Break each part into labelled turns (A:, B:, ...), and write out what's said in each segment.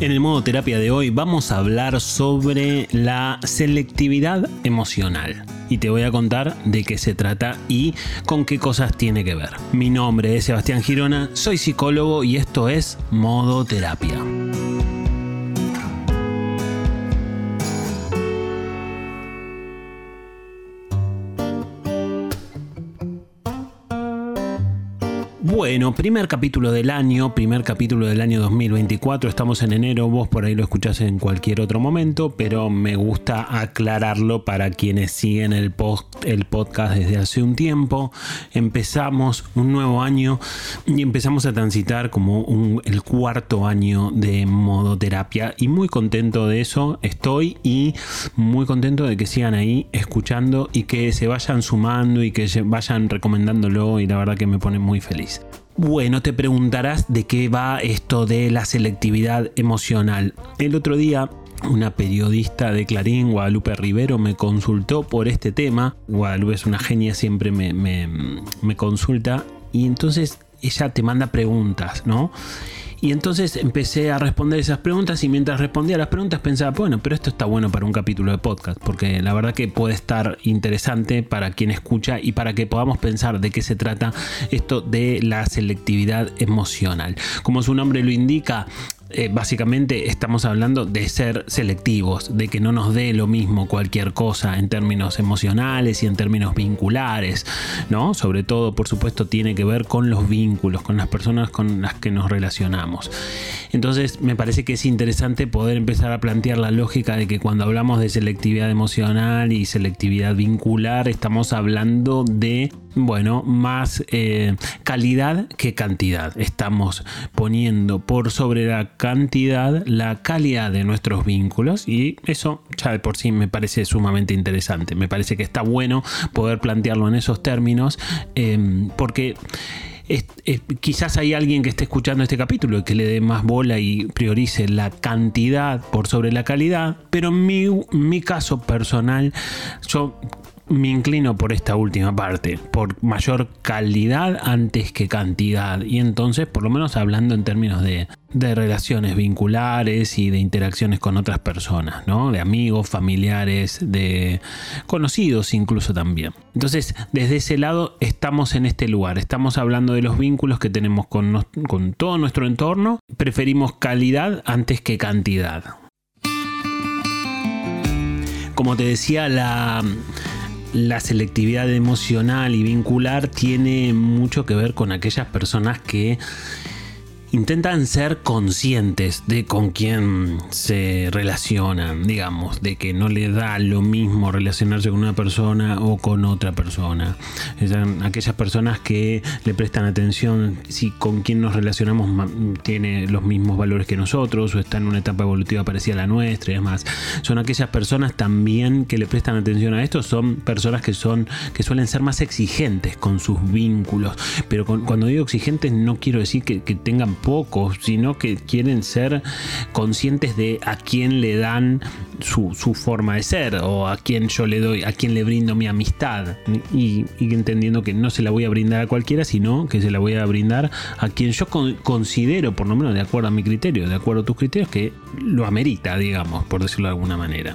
A: En el modo terapia de hoy vamos a hablar sobre la selectividad emocional y te voy a contar de qué se trata y con qué cosas tiene que ver. Mi nombre es Sebastián Girona, soy psicólogo y esto es modo terapia. Bueno, primer capítulo del año, primer capítulo del año 2024, estamos en enero, vos por ahí lo escuchás en cualquier otro momento, pero me gusta aclararlo para quienes siguen el, post, el podcast desde hace un tiempo. Empezamos un nuevo año y empezamos a transitar como el cuarto año de modo terapia y muy contento de eso estoy y muy contento de que sigan ahí escuchando y que se vayan sumando y que vayan recomendándolo y la verdad que me pone muy feliz. Bueno, te preguntarás de qué va esto de la selectividad emocional. El otro día una periodista de Clarín, Guadalupe Rivero, me consultó por este tema. Guadalupe es una genia, siempre me, me consulta. Y entonces ella te manda preguntas, ¿no? Y entonces empecé a responder esas preguntas y mientras respondía las preguntas pensaba, bueno, pero esto está bueno para un capítulo de podcast, porque la verdad que puede estar interesante para quien escucha y para que podamos pensar de qué se trata esto de la selectividad emocional. Como su nombre lo indica, eh, básicamente estamos hablando de ser selectivos, de que no nos dé lo mismo cualquier cosa en términos emocionales y en términos vinculares, ¿no? Sobre todo, por supuesto, tiene que ver con los vínculos, con las personas con las que nos relacionamos. Entonces, me parece que es interesante poder empezar a plantear la lógica de que cuando hablamos de selectividad emocional y selectividad vincular, estamos hablando de bueno, más eh, calidad que cantidad. Estamos poniendo por sobre la cantidad la calidad de nuestros vínculos y eso ya de por sí me parece sumamente interesante. Me parece que está bueno poder plantearlo en esos términos em, porque... quizás hay alguien que esté escuchando este capítulo y que le dé más bola y priorice la cantidad por sobre la calidad, pero en mi, mi caso personal, yo me inclino por esta última parte, por mayor calidad antes que cantidad. Y entonces, por lo menos hablando en términos de, relaciones vinculares y de interacciones con otras personas, ¿no? De amigos, familiares, de conocidos incluso también. Entonces, desde ese lado estamos en este lugar, estamos hablando de los vínculos que tenemos con, con todo nuestro entorno. Preferimos calidad antes que cantidad. Como te decía, la la selectividad emocional y vincular tiene mucho que ver con aquellas personas que intentan ser conscientes de con quién se relacionan, digamos, de que no le da lo mismo relacionarse con una persona o con otra persona. aquellas personas que le prestan atención si con quién nos relacionamos tiene los mismos valores que nosotros o está en una etapa evolutiva parecida a la nuestra y demás. Son aquellas personas también que le prestan atención a esto, son personas que son que suelen ser más exigentes con sus vínculos, pero cuando digo exigentes no quiero decir que tengan pocos, sino que quieren ser conscientes de a quién le dan su, forma de ser o a quién yo le doy, a quién le brindo mi amistad y, entendiendo que no se la voy a brindar a cualquiera, sino que se la voy a brindar a quien yo considero, por lo menos de acuerdo a mi criterio, de acuerdo a tus criterios, que lo amerita, digamos, por decirlo de alguna manera.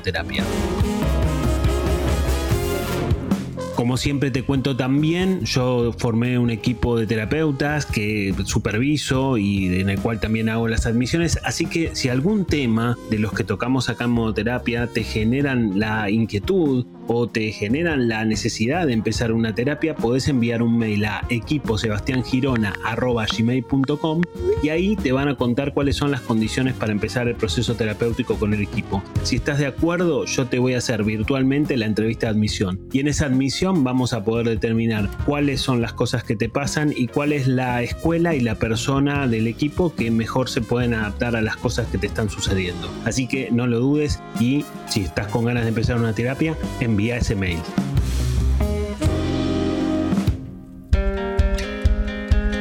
A: terapia. Como siempre te cuento también, yo formé un equipo de terapeutas que superviso y en el cual también hago las admisiones, así que si algún tema de los que tocamos acá en modoterapia te generan la inquietud o te generan la necesidad de empezar una terapia, podés enviar un mail a equiposebastiangirona.gmail.com y ahí te van a contar cuáles son las condiciones para empezar el proceso terapéutico con el equipo. Si estás de acuerdo, yo te voy a hacer virtualmente la entrevista de admisión y en esa admisión vamos a poder determinar cuáles son las cosas que te pasan y cuál es la escuela y la persona del equipo que mejor se pueden adaptar a las cosas que te están sucediendo. Así que no lo dudes y si estás con ganas de empezar una terapia, envía ese mail.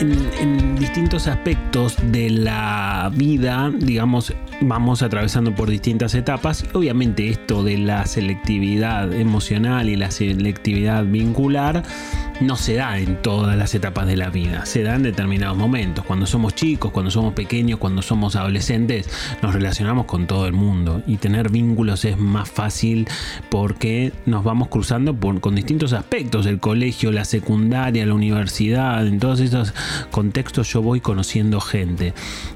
A: En, distintos aspectos de la vida, digamos, vamos atravesando por distintas etapas. Obviamente esto de la selectividad emocional y la selectividad vincular no se da en todas las etapas de la vida, se da en determinados momentos. Cuando somos chicos, cuando somos pequeños, cuando somos adolescentes, nos relacionamos con todo el mundo y tener vínculos es más fácil porque nos vamos cruzando con distintos aspectos, el colegio, la secundaria, la universidad, en todos esos contextos yo voy conociendo gente.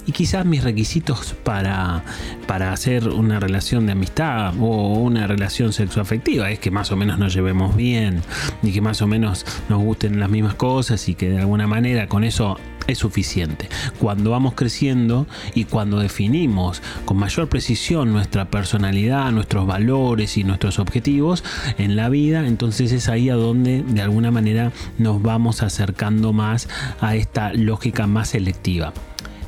A: Y quizás mis requisitos para, para hacer una relación de amistad o una relación sexoafectiva es que más o menos nos llevemos bien y que más o menos nos gusten las mismas cosas y que de alguna manera con eso es suficiente. Cuando vamos creciendo y cuando definimos con mayor precisión nuestra personalidad, nuestros valores y nuestros objetivos en la vida, entonces es ahí a donde de alguna manera nos vamos acercando más a esta lógica más selectiva.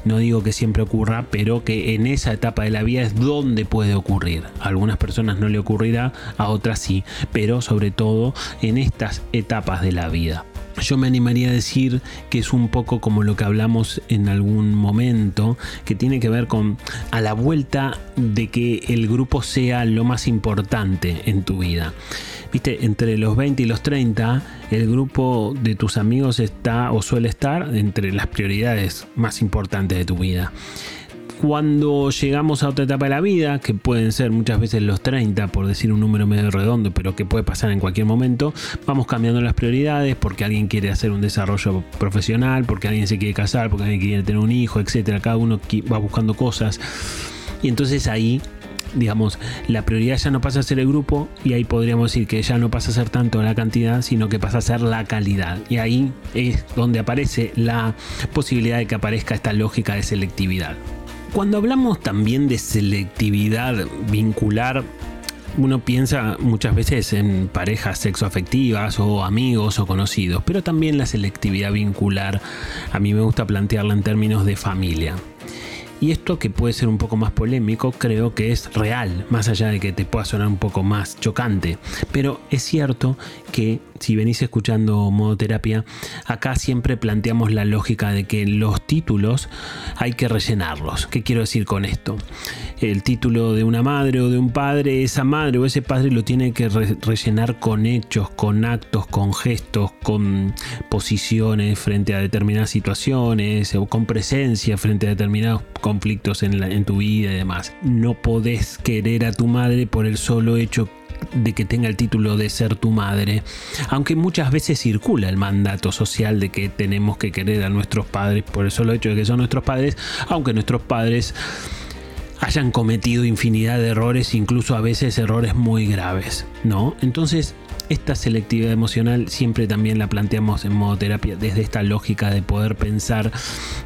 A: No digo que siempre ocurra, pero que en esa etapa de la vida es donde puede ocurrir. A algunas personas no le ocurrirá, a otras sí, pero sobre todo en estas etapas de la vida. Yo me animaría a decir que es un poco como lo que hablamos en algún momento, que tiene que ver con a la vuelta de que el grupo sea lo más importante en tu vida. Viste, entre los 20 y los 30, el grupo de tus amigos está o suele estar entre las prioridades más importantes de tu vida cuando llegamos a otra etapa de la vida, que pueden ser muchas veces los 30, por decir un número medio redondo, pero que puede pasar en cualquier momento, vamos cambiando las prioridades porque alguien quiere hacer un desarrollo profesional, porque alguien se quiere casar, porque alguien quiere tener un hijo, etcétera. Cada uno va buscando cosas. Y entonces ahí digamos, la prioridad ya no pasa a ser el grupo y ahí podríamos decir que ya no pasa a ser tanto la cantidad, sino que pasa a ser la calidad. Y ahí es donde aparece la posibilidad de que aparezca esta lógica de selectividad. Cuando hablamos también de selectividad vincular, uno piensa muchas veces en parejas sexoafectivas o amigos o conocidos, pero también la selectividad vincular a mí me gusta plantearla en términos de familia. Y esto que puede ser un poco más polémico, creo que es real, más allá de que te pueda sonar un poco más chocante. Pero es cierto que si venís escuchando modoterapia, acá siempre planteamos la lógica de que los títulos hay que rellenarlos. ¿Qué quiero decir con esto? El título de una madre o de un padre, esa madre o ese padre lo tiene que rellenar con hechos, con actos, con gestos, con posiciones frente a determinadas situaciones o con presencia frente a determinados conflictos en, en tu vida y demás. No podés querer a tu madre por el solo hecho de que tenga el título de ser tu madre, aunque muchas veces circula el mandato social de que tenemos que querer a nuestros padres por el solo hecho de que son nuestros padres, aunque nuestros padres hayan cometido infinidad de errores, incluso a veces errores muy graves, ¿no? Entonces, esta selectividad emocional siempre también la planteamos en modo terapia desde esta lógica de poder pensar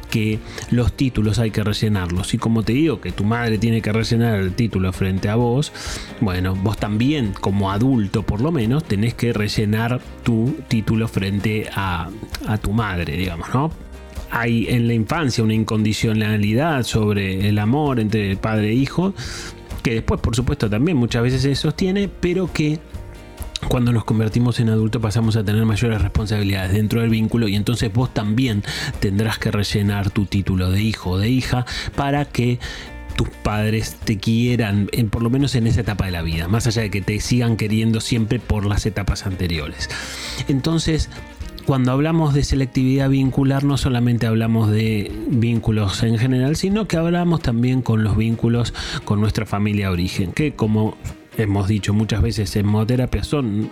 A: que los títulos hay que rellenarlos. Y como te digo que tu madre tiene que rellenar el título frente a vos, bueno, vos también como adulto por lo menos tenés que rellenar tu título frente a, a tu madre, digamos, ¿no? hay en la infancia una incondicionalidad sobre el amor entre padre e hijo, que después por supuesto también muchas veces se sostiene, pero que cuando nos convertimos en adultos pasamos a tener mayores responsabilidades dentro del vínculo y entonces vos también tendrás que rellenar tu título de hijo o de hija para que tus padres te quieran, en, por lo menos en esa etapa de la vida, más allá de que te sigan queriendo siempre por las etapas anteriores. Entonces, cuando hablamos de selectividad vincular, no solamente hablamos de vínculos en general, sino que hablamos también con los vínculos con nuestra familia de origen, que como hemos dicho muchas veces en modoterapia, son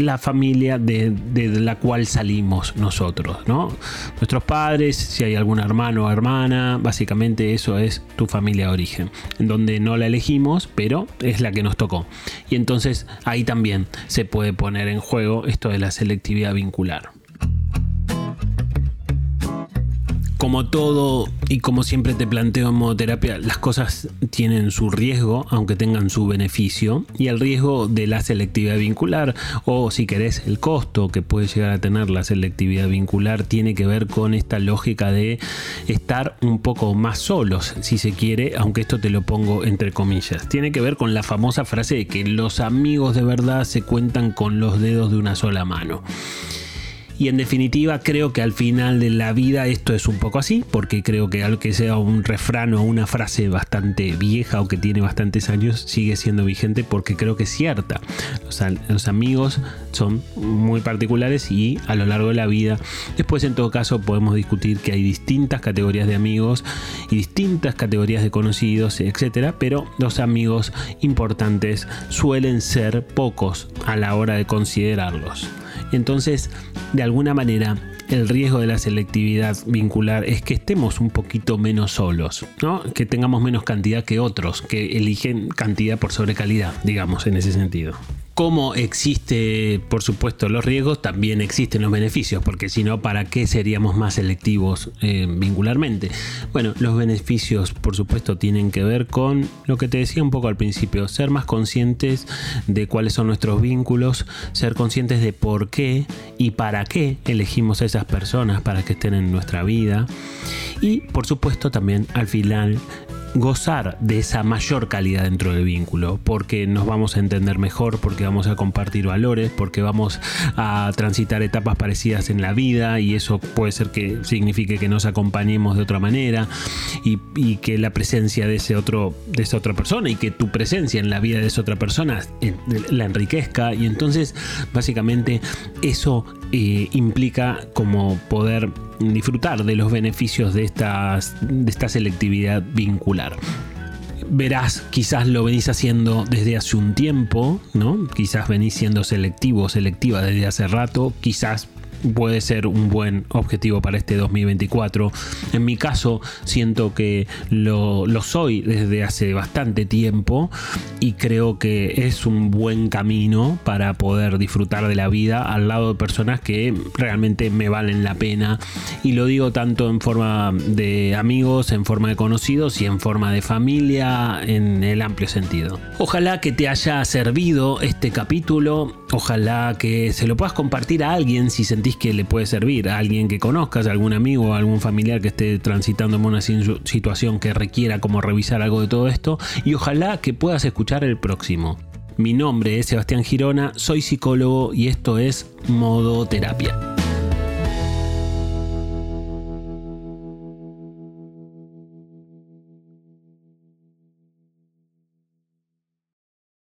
A: la familia de, la cual salimos nosotros, ¿no? Nuestros padres, si hay algún hermano o hermana, básicamente eso es tu familia de origen, en donde no la elegimos, pero es la que nos tocó. Y entonces ahí también se puede poner en juego esto de la selectividad vincular. Como todo y como siempre te planteo en modo terapia, las cosas tienen su riesgo, aunque tengan su beneficio, y el riesgo de la selectividad vincular, o si querés, el costo que puede llegar a tener la selectividad vincular, tiene que ver con esta lógica de estar un poco más solos, si se quiere, aunque esto te lo pongo entre comillas. Tiene que ver con la famosa frase de que los amigos de verdad se cuentan con los dedos de una sola mano. Y en definitiva creo que al final de la vida esto es un poco así, porque creo que aunque sea un refrán o una frase bastante vieja o que tiene bastantes años, sigue siendo vigente porque creo que es cierta. los amigos son muy particulares y a lo largo de la vida, después en todo caso podemos discutir que hay distintas categorías de amigos y distintas categorías de conocidos, etcétera, pero los amigos importantes suelen ser pocos a la hora de considerarlos. Entonces, de alguna manera, el riesgo de la selectividad vincular es que estemos un poquito menos solos, ¿no? que tengamos menos cantidad que otros, que eligen cantidad por sobre calidad, digamos, en ese sentido como existe, por supuesto, los riesgos, también existen los beneficios, porque si no, ¿para qué seríamos más selectivos eh, vincularmente? Bueno, los beneficios, por supuesto, tienen que ver con lo que te decía un poco al principio, ser más conscientes de cuáles son nuestros vínculos, ser conscientes de por qué y para qué elegimos a esas personas para que estén en nuestra vida. Y, por supuesto, también al final gozar de esa mayor calidad dentro del vínculo, porque nos vamos a entender mejor, porque vamos a compartir valores, porque vamos a transitar etapas parecidas en la vida y eso puede ser que signifique que nos acompañemos de otra manera y, que la presencia de ese otro de esa otra persona y que tu presencia en la vida de esa otra persona eh, la enriquezca. Y entonces básicamente eso eh, implica como poder disfrutar de los beneficios de, estas, de esta selectividad vincular verás, quizás lo venís haciendo desde hace un tiempo, ¿no? Quizás venís siendo selectivo o selectiva desde hace rato, quizás puede ser un buen objetivo para este 2024. En mi caso, siento que lo, soy desde hace bastante tiempo y creo que es un buen camino para poder disfrutar de la vida al lado de personas que realmente me valen la pena. Y lo digo tanto en forma de amigos, en forma de conocidos y en forma de familia en el amplio sentido. Ojalá que te haya servido este capítulo, ojalá que se lo puedas compartir a alguien si sentís que le puede servir a alguien que conozcas, algún amigo o algún familiar que esté transitando en una situación que requiera como revisar algo de todo esto y ojalá que puedas escuchar el próximo. Mi nombre es Sebastián Girona, soy psicólogo y esto es Modo Terapia.